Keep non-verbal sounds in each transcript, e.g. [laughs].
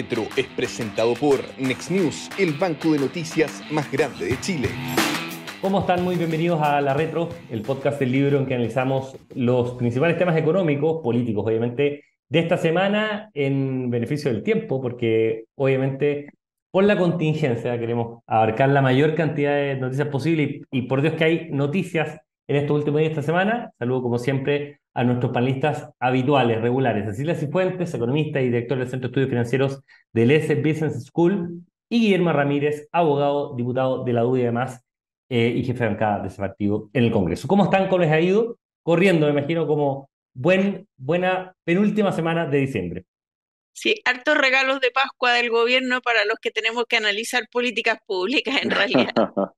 La Retro es presentado por Next News, el banco de noticias más grande de Chile. ¿Cómo están? Muy bienvenidos a La Retro, el podcast del libro en que analizamos los principales temas económicos, políticos, obviamente, de esta semana en beneficio del tiempo, porque obviamente por la contingencia queremos abarcar la mayor cantidad de noticias posible y, y por Dios que hay noticias en estos últimos días de esta semana. Saludo como siempre a nuestros panelistas habituales, regulares. Cecilia Cifuentes, economista y director del Centro de Estudios Financieros del S Business School, y Guillermo Ramírez, abogado, diputado de la UDI además, eh, y jefe de bancada de ese partido en el Congreso. ¿Cómo están? ¿Cómo les ha ido? Corriendo, me imagino, como buen, buena penúltima semana de diciembre. Sí, hartos regalos de Pascua del gobierno para los que tenemos que analizar políticas públicas en realidad. [laughs]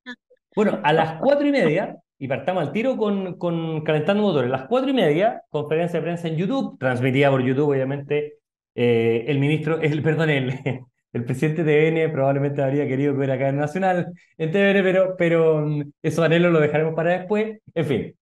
bueno, a las cuatro y media y partamos al tiro con, con Calentando Motores. Las cuatro y media, conferencia de prensa en YouTube, transmitida por YouTube, obviamente, eh, el ministro, el, perdón, el, [laughs] el presidente de TVN probablemente habría querido que hubiera en Nacional, en TVN, pero, pero mm, esos anhelos lo dejaremos para después. En fin,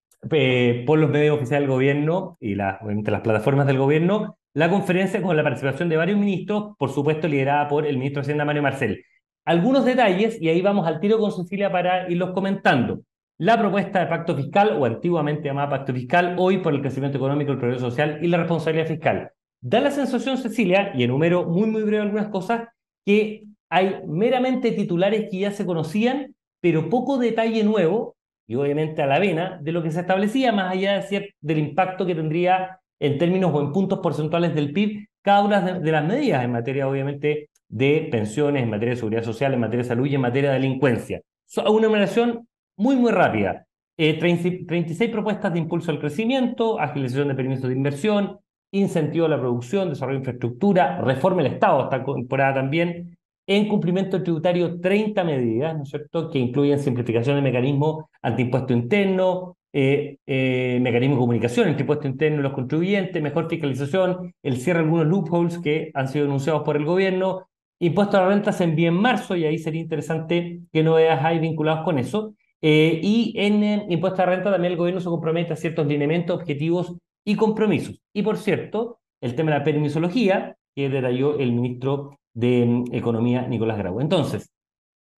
por los medios oficiales del gobierno y las, obviamente las plataformas del gobierno, la conferencia con la participación de varios ministros, por supuesto liderada por el ministro de Hacienda Mario Marcel. Algunos detalles, y ahí vamos al tiro con Cecilia para irlos comentando. La propuesta de pacto fiscal, o antiguamente llamada pacto fiscal, hoy por el crecimiento económico, el progreso social y la responsabilidad fiscal. Da la sensación, Cecilia, y enumero muy, muy breve algunas cosas, que hay meramente titulares que ya se conocían, pero poco detalle nuevo, y obviamente a la vena, de lo que se establecía, más allá de del impacto que tendría en términos o en puntos porcentuales del PIB cada una de, las medidas en materia, obviamente, de pensiones, en materia de seguridad social, en materia de salud y en materia de delincuencia. una numeración muy, muy rápida. 36 eh, propuestas de impulso al crecimiento, agilización de permisos de inversión, incentivo a la producción, desarrollo de infraestructura, reforma del Estado, está incorporada también, en cumplimiento tributario 30 medidas, ¿no es cierto?, que incluyen simplificación de mecanismos antiimpuesto interno, eh, eh, mecanismo de comunicación entre impuesto interno y los contribuyentes, mejor fiscalización, el cierre de algunos loopholes que han sido denunciados por el gobierno, impuesto a la renta se envía en marzo y ahí sería interesante que no veas hay vinculados con eso. Eh, y en el impuesto a renta también el gobierno se compromete a ciertos lineamientos, objetivos y compromisos. Y por cierto, el tema de la permisología, que detalló el ministro de mm, Economía, Nicolás Grau. Entonces,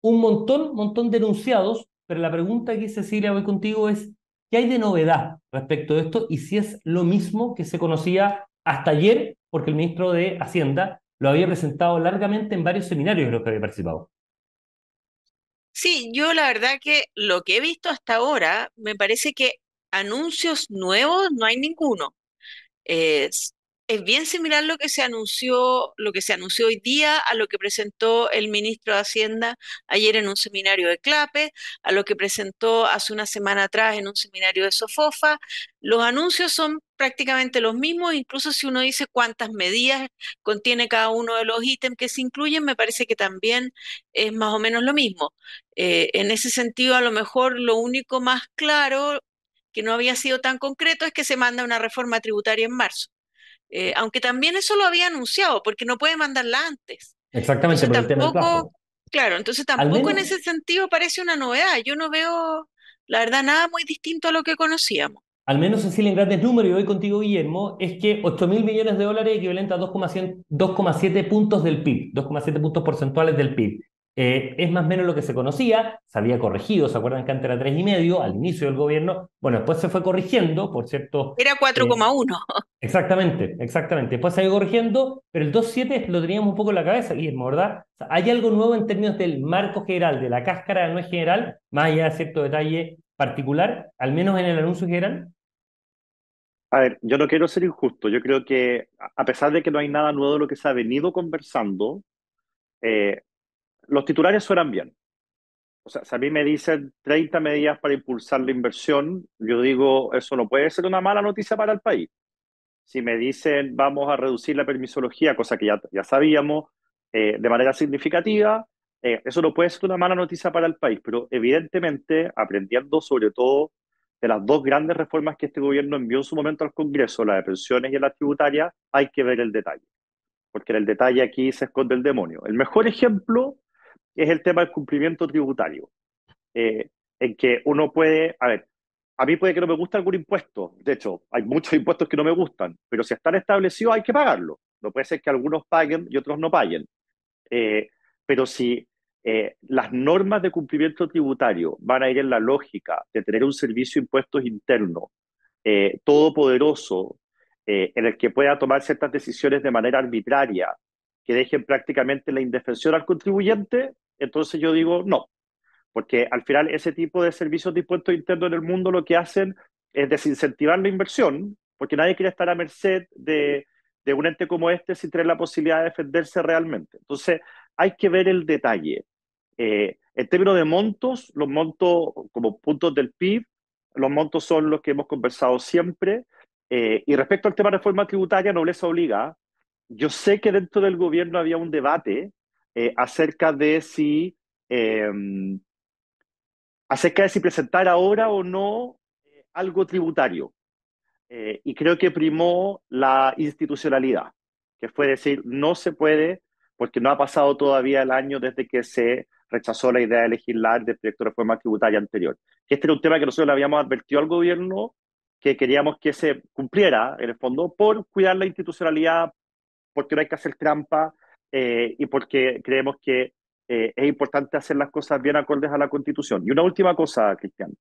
un montón, montón de enunciados, pero la pregunta que Cecilia voy contigo es, ¿qué hay de novedad respecto de esto? Y si es lo mismo que se conocía hasta ayer, porque el ministro de Hacienda lo había presentado largamente en varios seminarios en los que había participado. Sí, yo la verdad que lo que he visto hasta ahora, me parece que anuncios nuevos no hay ninguno. Es, es bien similar lo que se anunció, lo que se anunció hoy día a lo que presentó el ministro de Hacienda ayer en un seminario de CLAPE, a lo que presentó hace una semana atrás en un seminario de SOFOFA. Los anuncios son prácticamente los mismos, incluso si uno dice cuántas medidas contiene cada uno de los ítems que se incluyen, me parece que también es más o menos lo mismo. Eh, en ese sentido, a lo mejor lo único más claro que no había sido tan concreto es que se manda una reforma tributaria en marzo. Eh, aunque también eso lo había anunciado, porque no puede mandarla antes. Exactamente, por tampoco, Claro, entonces tampoco en ese sentido parece una novedad. Yo no veo, la verdad, nada muy distinto a lo que conocíamos. Al menos así en grandes números, y voy contigo, Guillermo, es que 8 mil millones de dólares equivalente a 2,7 puntos del PIB, 2,7 puntos porcentuales del PIB. Eh, es más o menos lo que se conocía, se había corregido, ¿se acuerdan que antes era 3,5 al inicio del gobierno? Bueno, después se fue corrigiendo, por cierto. Era 4,1. Eh, [laughs] exactamente, exactamente. Después se ha ido corrigiendo, pero el 2,7 lo teníamos un poco en la cabeza, Guillermo, ¿verdad? ¿Hay algo nuevo en términos del marco general, de la cáscara no es general, más allá de cierto detalle particular, al menos en el anuncio general? A ver, yo no quiero ser injusto. Yo creo que, a pesar de que no hay nada nuevo de lo que se ha venido conversando, eh, los titulares suenan bien. O sea, si a mí me dicen 30 medidas para impulsar la inversión, yo digo, eso no puede ser una mala noticia para el país. Si me dicen, vamos a reducir la permisología, cosa que ya, ya sabíamos, eh, de manera significativa, eh, eso no puede ser una mala noticia para el país, pero evidentemente, aprendiendo sobre todo de las dos grandes reformas que este gobierno envió en su momento al Congreso, la de pensiones y la tributaria, hay que ver el detalle, porque en el detalle aquí se esconde el demonio. El mejor ejemplo es el tema del cumplimiento tributario, eh, en que uno puede, a ver, a mí puede que no me guste algún impuesto, de hecho, hay muchos impuestos que no me gustan, pero si están establecidos hay que pagarlo. No puede ser que algunos paguen y otros no paguen. Eh, pero si eh, las normas de cumplimiento tributario van a ir en la lógica de tener un servicio de impuestos interno eh, todopoderoso, en el que pueda tomar ciertas decisiones de manera arbitraria, que dejen prácticamente la indefensión al contribuyente, entonces yo digo no. Porque al final ese tipo de servicios de impuestos internos en el mundo lo que hacen es desincentivar la inversión, porque nadie quiere estar a merced de, de un ente como este sin tener la posibilidad de defenderse realmente. Entonces, hay que ver el detalle. Eh, en términos de montos, los montos como puntos del PIB, los montos son los que hemos conversado siempre. Eh, y respecto al tema de reforma tributaria, nobleza obliga. Yo sé que dentro del gobierno había un debate eh, acerca de si em, acerca de si presentar ahora o no algo tributario. Eh, y creo que primó la institucionalidad, que fue decir, no se puede, porque no ha pasado todavía el año desde que se rechazó la idea de legislar del proyecto de reforma tributaria anterior. Este era un tema que nosotros le habíamos advertido al gobierno que queríamos que se cumpliera, en el fondo, por cuidar la institucionalidad, porque no hay que hacer trampa eh, y porque creemos que eh, es importante hacer las cosas bien acordes a la Constitución. Y una última cosa, Cristian.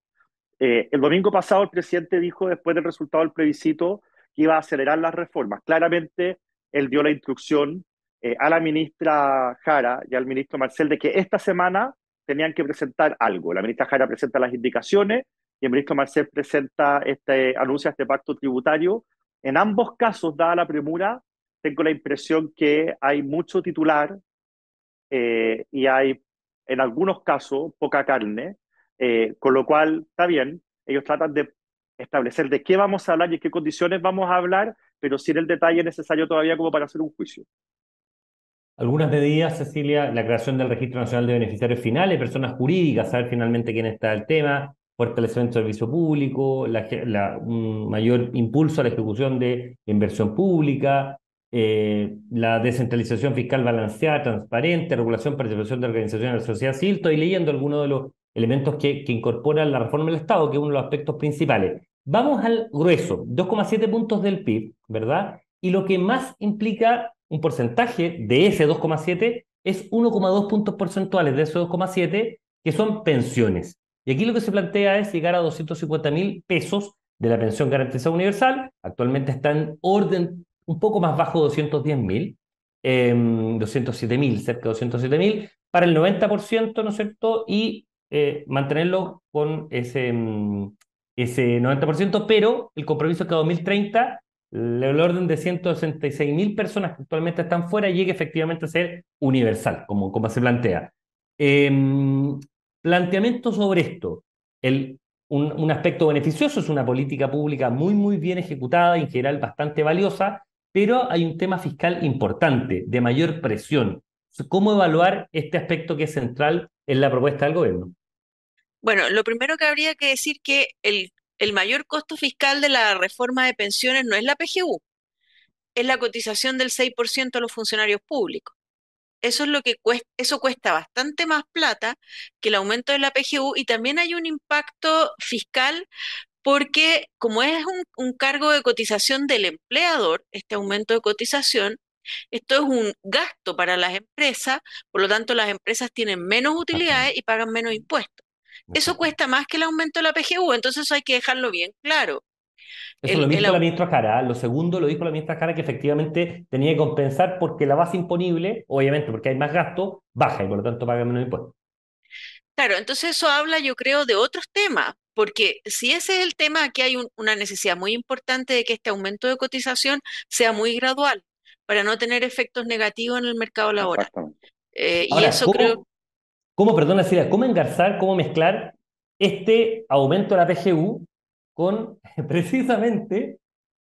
Eh, el domingo pasado el presidente dijo, después del resultado del plebiscito, que iba a acelerar las reformas. Claramente, él dio la instrucción eh, a la ministra Jara y al ministro Marcel de que esta semana tenían que presentar algo. La ministra Jara presenta las indicaciones y el ministro Marcel presenta este, anuncia este pacto tributario. En ambos casos, dada la premura, tengo la impresión que hay mucho titular eh, y hay, en algunos casos, poca carne. Eh, con lo cual, está bien, ellos tratan de establecer de qué vamos a hablar y en qué condiciones vamos a hablar, pero sin el detalle necesario todavía como para hacer un juicio. Algunas medidas, Cecilia, la creación del Registro Nacional de Beneficiarios Finales, personas jurídicas, saber finalmente quién está el tema, fortalecimiento del servicio público, la, un mayor impulso a la ejecución de inversión pública, eh, la descentralización fiscal balanceada, transparente, regulación, participación de organizaciones de la sociedad civil. Estoy leyendo algunos de los elementos que, que incorporan la reforma del Estado, que es uno de los aspectos principales. Vamos al grueso, 2,7 puntos del PIB, ¿verdad? Y lo que más implica un porcentaje de ese 2,7 es 1,2 puntos porcentuales de ese 2,7 que son pensiones. Y aquí lo que se plantea es llegar a 250 mil pesos de la pensión garantizada universal. Actualmente está en orden un poco más bajo de 210 mil, 207 em, mil, cerca de 207 mil, para el 90%, ¿no es cierto? Y eh, mantenerlo con ese, mm, ese 90%, pero el compromiso es que a 2030 el orden de 166 mil personas que actualmente están fuera llegue efectivamente a ser universal, como, como se plantea. Em, planteamiento sobre esto. El, un, aspecto beneficioso es una política pública muy, muy bien ejecutada, en general bastante valiosa, pero hay un tema fiscal importante, de mayor presión. ¿Cómo evaluar este aspecto que es central en la propuesta del gobierno? Bueno, lo primero que habría que decir que el, el mayor costo fiscal de la reforma de pensiones no es la PGU, es la cotización del 6% a los funcionarios públicos. Eso es lo que cuesta, eso cuesta bastante más plata que el aumento de la PGU y también hay un impacto fiscal porque como es un, un, cargo de cotización del empleador, este aumento de cotización, esto es un gasto para las empresas, por lo tanto las empresas tienen menos utilidades y pagan menos impuestos. Eso cuesta más que el aumento de la PGU, entonces eso hay que dejarlo bien claro. Eso lo dijo la ministra Jara. Lo segundo lo dijo la ministra Jara que efectivamente tenía que compensar porque la base imponible, obviamente porque hay más gasto, baja y por lo tanto paga menos impuestos. Claro, entonces eso habla yo creo de otros temas, porque si ese es el tema, aquí hay una necesidad muy importante de que este aumento de cotización sea muy gradual para no tener efectos negativos en el mercado laboral. Eh, y eso creo cómo, perdona, Silvia, cómo engarzar, cómo mezclar este aumento de la PGU con [laughs] precisamente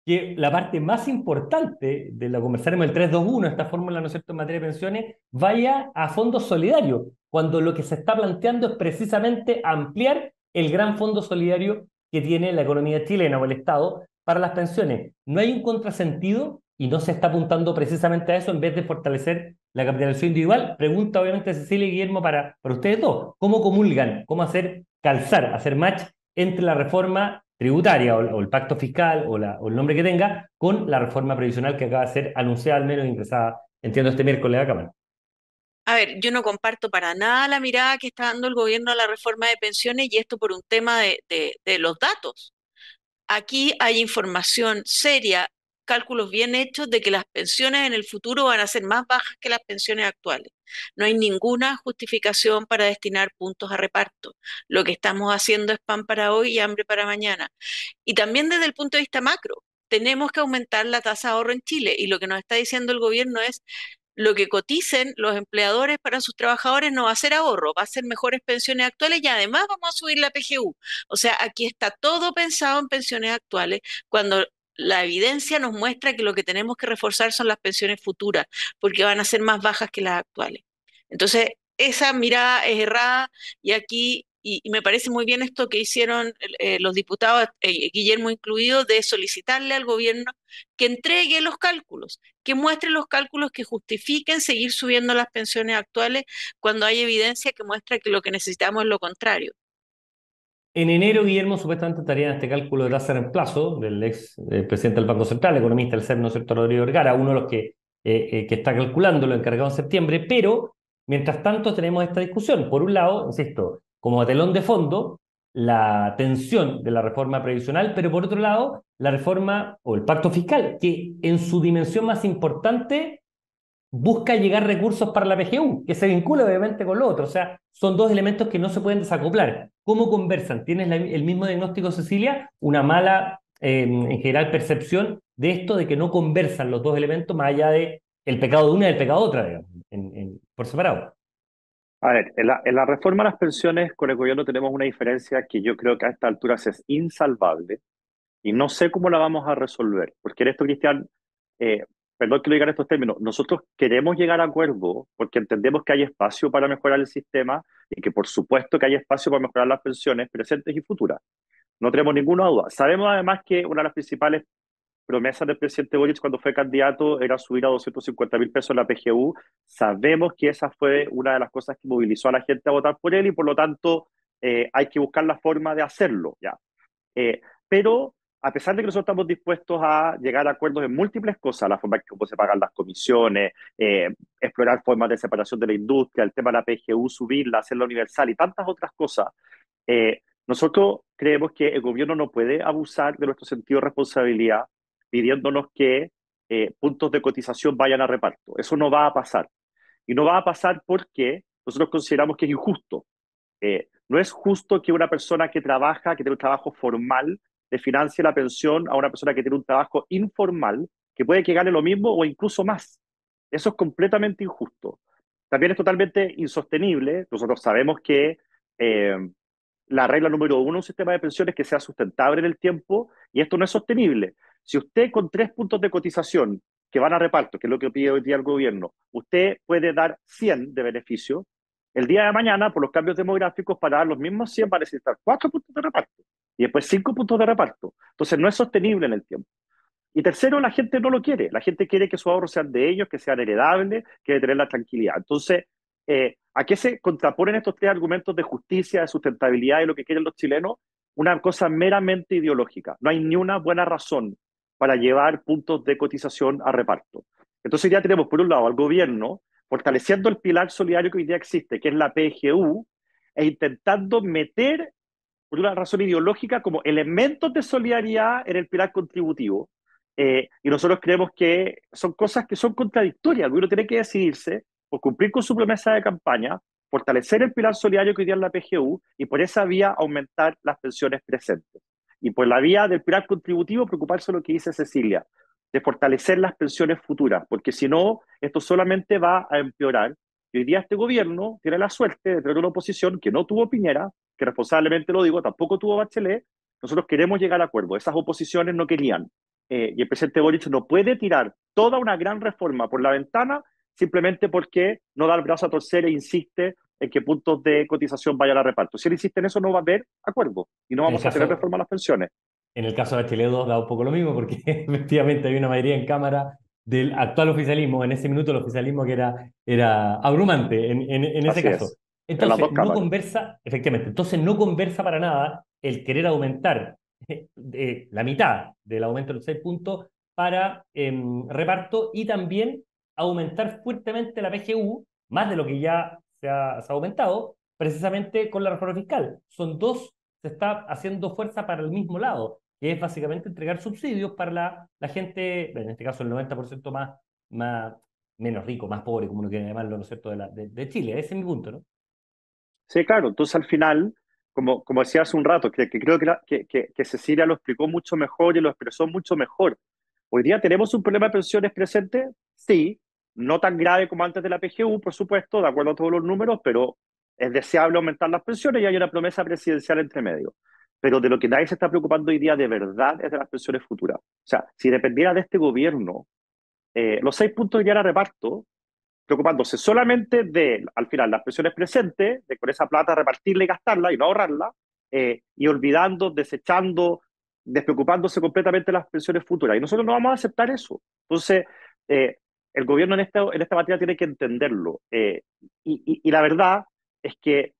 que la parte más importante de la conversaremos el 321, esta fórmula, ¿no cierto?, en materia de pensiones, vaya a fondos solidarios, cuando lo que se está planteando es precisamente ampliar el gran fondo solidario que tiene la economía chilena o el Estado para las pensiones. ¿No hay un contrasentido y no se está apuntando precisamente a eso en vez de fortalecer la capitalización individual. Pregunta obviamente Cecilia y Guillermo para, para ustedes dos, ¿cómo comulgan? ¿Cómo hacer calzar, hacer match entre la reforma tributaria o, el pacto fiscal o, la, o, el nombre que tenga con la reforma previsional que acaba de ser anunciada al menos ingresada, entiendo, este miércoles a Cámara. A ver, yo no comparto para nada la mirada que está dando el gobierno a la reforma de pensiones y esto por un tema de, de los datos. Aquí hay información seria, cálculos bien hechos de que las pensiones en el futuro van a ser más bajas que las pensiones actuales. No hay ninguna justificación para destinar puntos a reparto. Lo que estamos haciendo es pan para hoy y hambre para mañana. Y también desde el punto de vista macro, tenemos que aumentar la tasa de ahorro en Chile y lo que nos está diciendo el gobierno es lo que coticen los empleadores para sus trabajadores no va a ser ahorro, va a ser mejores pensiones actuales y además vamos a subir la PGU. O sea, aquí está todo pensado en pensiones actuales cuando la evidencia nos muestra que lo que tenemos que reforzar son las pensiones futuras, porque van a ser más bajas que las actuales. Entonces, esa mirada es errada y aquí, y, me parece muy bien esto que hicieron eh, los diputados, eh, Guillermo incluido, de solicitarle al gobierno que entregue los cálculos, que muestre los cálculos que justifiquen seguir subiendo las pensiones actuales cuando hay evidencia que muestra que lo que necesitamos es lo contrario. En enero, Guillermo supuestamente estaría en este cálculo de tasa de reemplazo del ex eh, presidente del Banco Central, economista del CEP, ¿no es cierto?, Rodrigo Vergara, uno de los que, eh, eh, que está calculando lo encargado en septiembre, pero mientras tanto tenemos esta discusión. Por un lado, insisto, como telón de fondo, la tensión de la reforma previsional, pero por otro lado, la reforma o el pacto fiscal, que en su dimensión más importante busca llegar recursos para la PGU, que se vincula obviamente con lo otro. O sea, son dos elementos que no se pueden desacoplar. ¿Cómo conversan? ¿Tienes el mismo diagnóstico, Cecilia? Una mala, em, en general, percepción de esto de que no conversan los dos elementos más allá de el pecado de una y el pecado de otra, digamos, por separado. A ver, en la, reforma a las pensiones con el gobierno tenemos una diferencia que yo creo que a esta altura es insalvable y no sé cómo la vamos a resolver, porque en esto, Cristian, eh, perdón que lo diga en estos términos, nosotros queremos llegar a acuerdo porque entendemos que hay espacio para mejorar el sistema y que por supuesto que hay espacio para mejorar las pensiones presentes y futuras. No tenemos ninguna duda. Sabemos además que una de las principales promesas del presidente Boric cuando fue candidato era subir a 250 mil pesos la PGU. Sabemos que esa fue una de las cosas que movilizó a la gente a votar por él y por lo tanto eh, hay que buscar la forma de hacerlo. ya. Eh, pero a pesar de que nosotros estamos dispuestos a llegar a acuerdos en múltiples cosas, la forma en que se pagan las comisiones, eh, explorar formas de separación de la industria, el tema de la PGU, subirla, hacerla universal y tantas otras cosas, eh, nosotros creemos que el gobierno no puede abusar de nuestro sentido de responsabilidad pidiéndonos que eh, puntos de cotización vayan a reparto. Eso no va a pasar. Y no va a pasar porque nosotros consideramos que es injusto. no es justo que una persona que trabaja, que tiene un trabajo formal, le financie la pensión a una persona que tiene un trabajo informal, que puede que gane lo mismo o incluso más. Eso es completamente injusto. También es totalmente insostenible. Nosotros sabemos que eh, la regla número uno de un sistema de pensiones es que sea sustentable en el tiempo y esto no es sostenible. Si usted con tres puntos de cotización que van a reparto, que es lo que pide hoy día el gobierno, usted puede dar 100 de beneficio, el día de mañana, por los cambios demográficos, para dar los mismos 100 va a necesitar cuatro puntos de reparto y después cinco puntos de reparto. Entonces no es sostenible en el tiempo. Y tercero, la gente no lo quiere. La gente quiere que sus ahorros sean de ellos, que sean heredables, quiere tener la tranquilidad. Entonces, eh, ¿a qué se contraponen estos tres argumentos de justicia, de sustentabilidad y lo que quieren los chilenos? Una cosa meramente ideológica. No hay ni una buena razón para llevar puntos de cotización a reparto. Entonces ya tenemos, por un lado, al gobierno fortaleciendo el pilar solidario que hoy día existe, que es la PGU, e intentando meter por una razón ideológica como elementos de solidaridad en el pilar contributivo. Eh, y nosotros creemos que son cosas que son contradictorias. Uno tiene que decidirse por cumplir con su promesa de campaña, fortalecer el pilar solidario que hoy día es la PGU y por esa vía aumentar las pensiones presentes. Y por la vía del pilar contributivo preocuparse de lo que dice Cecilia, de fortalecer las pensiones futuras, porque si no, esto solamente va a empeorar. Y hoy día este gobierno tiene la suerte de tener una oposición que no tuvo Piñera, que responsablemente lo digo, tampoco tuvo Bachelet, nosotros queremos llegar a acuerdo. Esas oposiciones no querían. Eh, y el presidente Boric no puede tirar toda una gran reforma por la ventana simplemente porque no da el brazo a torcer e insiste en que puntos de cotización vayan a reparto. Si él insiste en eso, no va a haber acuerdo y no vamos a tener reforma a las pensiones. En el caso de Bachelet 2 da un poco lo mismo porque [laughs] efectivamente hay una mayoría en Cámara del actual oficialismo, en ese minuto el oficialismo que era, era abrumante en, en, ese caso. Entonces, no conversa, efectivamente, entonces no conversa para nada el querer aumentar de la mitad del aumento de los seis puntos para em, reparto y también aumentar fuertemente la PGU, más de lo que ya se ha, se ha aumentado, precisamente con la reforma fiscal. Son dos, se está haciendo fuerza para el mismo lado, que es básicamente entregar subsidios para la, la gente, en este caso el 90% más, más, menos rico, más pobre, como uno quiere llamarlo, ¿no es cierto?, de, la, de, de Chile. Ese es mi punto, ¿no? Sí, claro. Entonces, al final, como, como decía hace un rato, que, que creo que, que, que, Cecilia lo explicó mucho mejor y lo expresó mucho mejor. Hoy día tenemos un problema de pensiones presente, sí, no tan grave como antes de la PGU, por supuesto, de acuerdo a todos los números, pero es deseable aumentar las pensiones y hay una promesa presidencial entre medio. Pero de lo que nadie se está preocupando hoy día de verdad es de las pensiones futuras. O sea, si dependiera de este gobierno, eh, los seis puntos ya era reparto, preocupándose solamente de, al final, las pensiones presentes, de con esa plata repartirla y gastarla y no ahorrarla, eh, y olvidando, desechando, despreocupándose completamente de las pensiones futuras. Y nosotros no vamos a aceptar eso. Entonces, eh, el gobierno en esta, en esta materia tiene que entenderlo. Eh, y, y, y, la verdad es que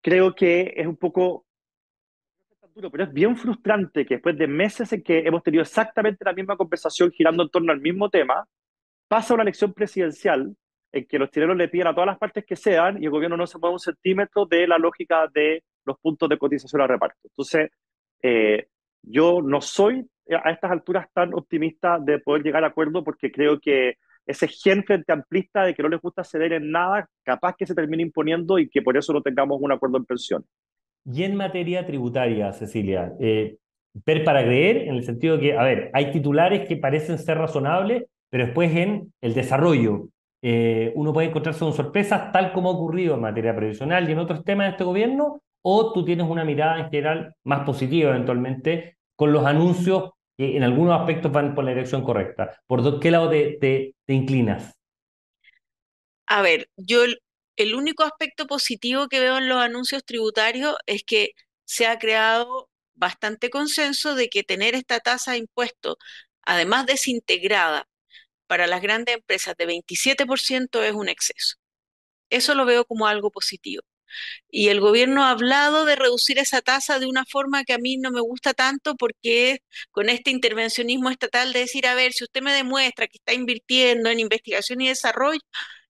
creo que es un poco, pero es bien frustrante que después de meses en que hemos tenido exactamente la misma conversación girando en torno al mismo tema, pasa una elección presidencial en que los chilenos le piden a todas las partes que sean y el gobierno no se mueve un centímetro de la lógica de los puntos de cotización a reparto. Entonces, eh, yo no soy a estas alturas tan optimista de poder llegar a acuerdo porque creo que ese gen frente amplista de que no les gusta ceder en nada, capaz que se termine imponiendo y que por eso no tengamos un acuerdo en pensión. Y en materia tributaria, Cecilia, eh, ver para creer, en el sentido que, a ver, hay titulares que parecen ser razonables, pero después en el desarrollo eh, uno puede encontrarse con sorpresas, tal como ha ocurrido en materia previsional y en otros temas de este gobierno, o tú tienes una mirada en general más positiva eventualmente con los anuncios que en algunos aspectos van por la dirección correcta. ¿Por qué lado te, inclinas? A ver, yo el, el único aspecto positivo que veo en los anuncios tributarios es que se ha creado bastante consenso de que tener esta tasa de impuesto, además desintegrada, para las grandes empresas de 27% es un exceso. Eso lo veo como algo positivo. Y el gobierno ha hablado de reducir esa tasa de una forma que a mí no me gusta tanto porque con este intervencionismo estatal de decir, a ver, si usted me demuestra que está invirtiendo en investigación y desarrollo,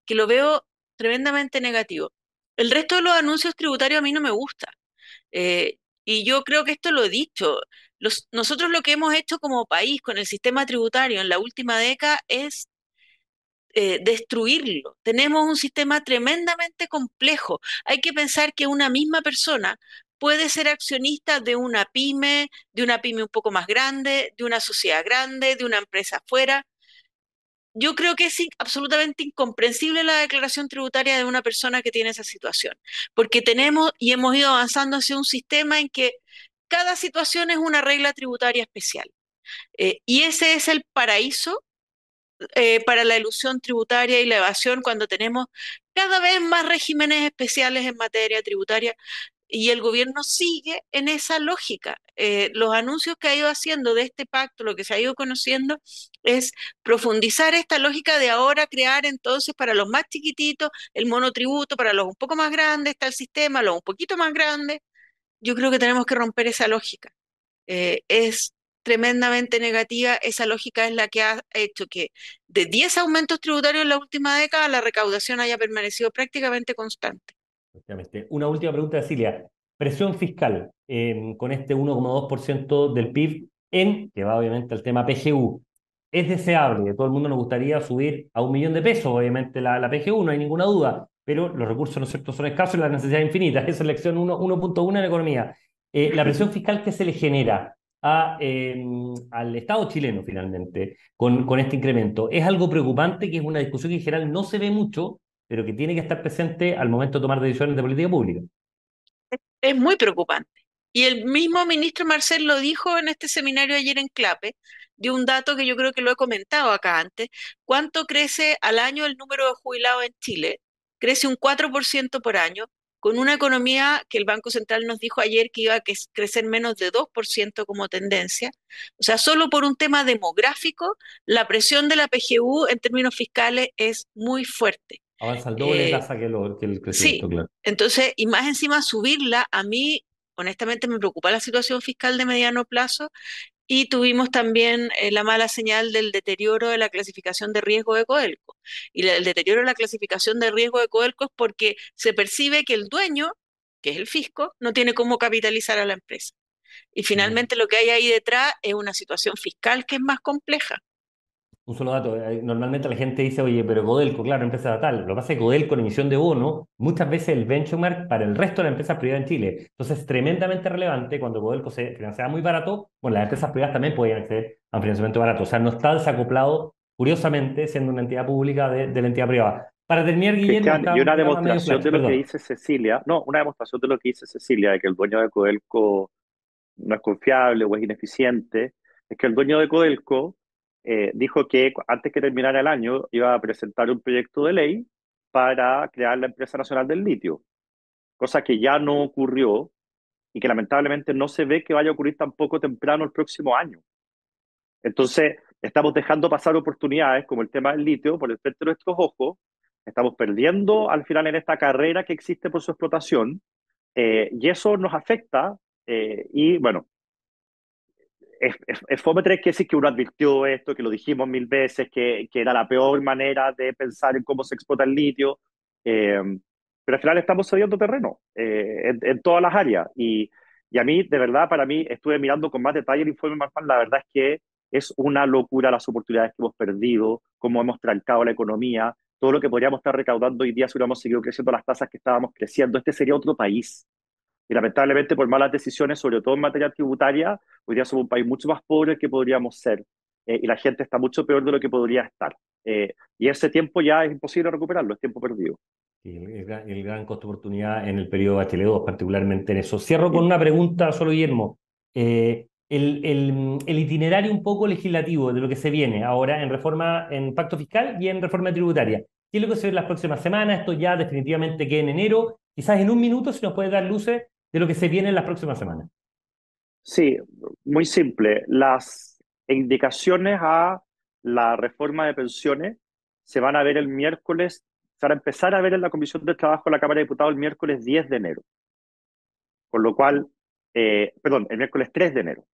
que lo veo tremendamente negativo. El resto de los anuncios tributarios a mí no me gusta. Eh, y yo creo que esto lo he dicho. Nosotros lo que hemos hecho como país con el sistema tributario en la última década es eh, destruirlo. Tenemos un sistema tremendamente complejo. Hay que pensar que una misma persona puede ser accionista de una pyme, de una pyme un poco más grande, de una sociedad grande, de una empresa afuera. Yo creo que es absolutamente incomprensible la declaración tributaria de una persona que tiene esa situación, porque tenemos y hemos ido avanzando hacia un sistema en que cada situación es una regla tributaria especial. Eh, y ese es el paraíso eh, para la ilusión tributaria y la evasión cuando tenemos cada vez más regímenes especiales en materia tributaria y el gobierno sigue en esa lógica. Eh, los anuncios que ha ido haciendo de este pacto, lo que se ha ido conociendo, es profundizar esta lógica de ahora crear entonces para los más chiquititos el monotributo, para los un poco más grandes está el sistema, los un poquito más grandes, yo creo que tenemos que romper esa lógica. Eh, es tremendamente negativa, esa lógica es la que ha hecho que de 10 aumentos tributarios en la última década, la recaudación haya permanecido prácticamente constante. Una última pregunta, Cecilia. Presión fiscal eh, con este 1,2% del PIB en, que va obviamente al tema PGU. Es deseable, todo el mundo nos gustaría subir a un millón de pesos, obviamente la, la PGU, no hay ninguna duda, pero los recursos, ¿no es son escasos y las necesidades infinitas. [laughs] Esa es la lección 1.1 en la economía. Eh, la presión fiscal que se le genera eh, al Estado chileno, finalmente, con, con este incremento, es algo preocupante, que es una discusión que en general no se ve mucho, pero que tiene que estar presente al momento de tomar decisiones de política pública. Es muy preocupante. Y el mismo ministro Marcel lo dijo en este seminario ayer en Clape, de un dato que yo creo que lo he comentado acá antes. ¿Cuánto crece al año el número de jubilados en Chile? Crece un 4% por año, con una economía que el Banco Central nos dijo ayer que iba a crecer menos de 2% como tendencia. O sea, solo por un tema demográfico, la presión de la PGU en términos fiscales es muy fuerte. Avanza el doble eh, tasa que, lo, que el crecimiento, sí, claro. Entonces, y más encima subirla, a mí honestamente me preocupa la situación fiscal de mediano plazo y tuvimos también eh, la mala señal del deterioro de la clasificación de riesgo de Codelco. Y el deterioro de la clasificación de riesgo de Codelco es porque se percibe que el dueño, que es el fisco, no tiene cómo capitalizar a la empresa. Y finalmente lo que hay ahí detrás es una situación fiscal que es más compleja. Un solo dato, eh, normalmente la gente dice, oye, pero Codelco, claro, empresa tal. Lo que pasa es que Codelco en emisión de bono, muchas veces el benchmark para el resto de las empresas privadas en Chile. Entonces es tremendamente relevante cuando Codelco se financiaba muy barato, bueno, las empresas privadas también podían acceder a un financiamiento barato. O sea, no está desacoplado, curiosamente, siendo una entidad pública de, la entidad privada. Para terminar, Guillermo... y una demostración de lo que dice Cecilia, no, una demostración de lo que dice Cecilia, de que el dueño de Codelco no es confiable o es ineficiente, es que el dueño de Codelco eh, dijo que antes que terminara el año iba a presentar un proyecto de ley para crear la empresa nacional del litio, cosa que ya no ocurrió y que lamentablemente no se ve que vaya a ocurrir tampoco temprano el próximo año. Entonces, estamos dejando pasar oportunidades como el tema del litio por el frente de nuestros ojos, estamos perdiendo al final en esta carrera que existe por su explotación eh, y eso nos afecta eh, y bueno, es, es, fome tener que decir que uno advirtió esto, que lo dijimos mil veces, que, que era la peor manera de pensar en cómo se explota el litio, eh, pero al final estamos cediendo terreno eh, en, todas las áreas. Y, y, a mí, de verdad, para mí, estuve mirando con más detalle el informe Marfan, la verdad es que es una locura las oportunidades que hemos perdido, cómo hemos trancado la economía, todo lo que podríamos estar recaudando hoy día si hubiéramos seguido creciendo las tasas que estábamos creciendo. Este sería otro país. Y lamentablemente por malas decisiones, sobre todo en materia tributaria, hoy día somos un país mucho más pobre que podríamos ser. Eh, y la gente está mucho peor de lo que podría estar. Eh, y ese tiempo ya es imposible recuperarlo, es tiempo perdido. Y el, el, gran costo de oportunidad en el periodo Bachelet 2, particularmente en eso. Cierro con una pregunta solo, Guillermo. Eh, el, el, el, itinerario un poco legislativo de lo que se viene ahora en reforma, en pacto fiscal y en reforma tributaria. ¿Qué es lo que se ve en las próximas semanas? Esto ya definitivamente queda en enero. Quizás en un minuto, si nos puede dar luces de lo que se viene en las próximas semanas. Sí, muy simple. Las indicaciones a la reforma de pensiones se van a ver el miércoles, se van a empezar a ver en la Comisión de Trabajo de la Cámara de Diputados el miércoles 10 de enero. Con lo cual, eh, perdón, el miércoles 3 de enero.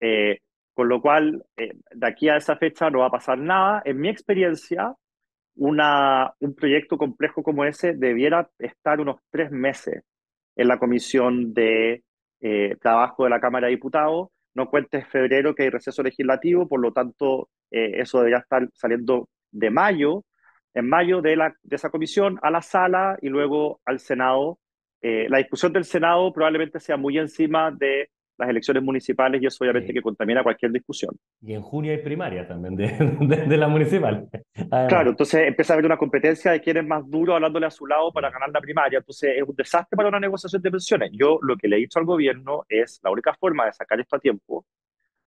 Eh, con lo cual, eh, de aquí a esa fecha no va a pasar nada. En mi experiencia, una, un proyecto complejo como ese debiera estar unos tres meses en la Comisión de eh, Trabajo de la Cámara de Diputados. No cuentes febrero que hay receso legislativo, por lo tanto, eh, eso debería estar saliendo de mayo, en mayo de, la, de esa comisión a la sala y luego al Senado. Eh, la discusión del Senado probablemente sea muy encima de las elecciones municipales y eso obviamente que contamina cualquier discusión. Y en junio hay primaria también de, [laughs] de, la municipal. Claro, entonces empieza a haber una competencia de quién es más duro hablándole a su lado para ganar la primaria. Entonces es un desastre para una negociación de pensiones. Yo lo que le he dicho al gobierno es la única forma de sacar esto a tiempo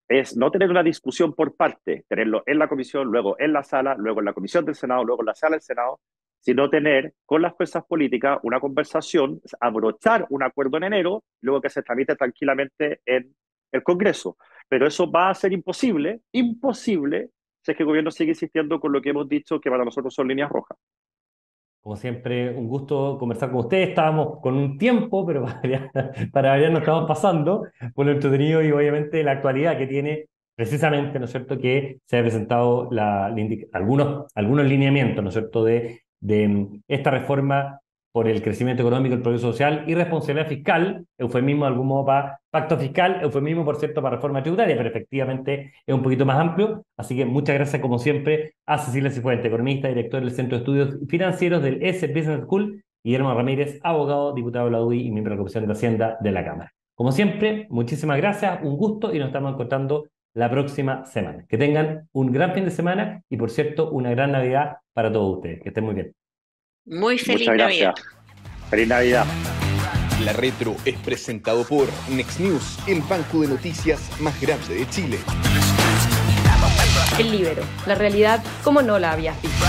es no tener una discusión por parte, tenerlo en la comisión, luego en la sala, luego en la comisión del Senado, luego en la sala del Senado, sino tener con las fuerzas políticas una conversación, abrochar un acuerdo en enero, luego que se tramite tranquilamente en el Congreso. Pero eso va a ser imposible, imposible, si es que el gobierno sigue insistiendo con lo que hemos dicho que para nosotros son líneas rojas. Como siempre, un gusto conversar con ustedes. Estábamos con un tiempo, pero [laughs] para variar, nos estamos pasando por lo entretenido y obviamente la actualidad que tiene precisamente, ¿no es cierto?, que se ha presentado algunos, algunos lineamientos, ¿no es cierto?, de de esta reforma por el crecimiento económico, el progreso social y responsabilidad fiscal, eufemismo de algún modo para pacto fiscal, eufemismo, por cierto, para reforma tributaria, pero efectivamente es un poquito más amplio. Así que muchas gracias, como siempre, a Cecilia Cifuente, economista, director del Centro de Estudios Financieros del S Business School, Guillermo Ramírez, abogado, diputado de la UDI y miembro de la Comisión de Hacienda de la Cámara. Como siempre, muchísimas gracias, un gusto y nos estamos encontrando la próxima semana. Que tengan un gran fin de semana y, por cierto, una gran Navidad para todos ustedes. Que estén muy bien. Muy feliz Navidad. Feliz Navidad. La Retro es presentado por Next News, el banco de noticias más grande de Chile. El Libero, la realidad como no la habías visto.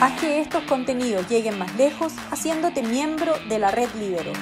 Haz que estos contenidos lleguen más lejos haciéndote miembro de la red Libero.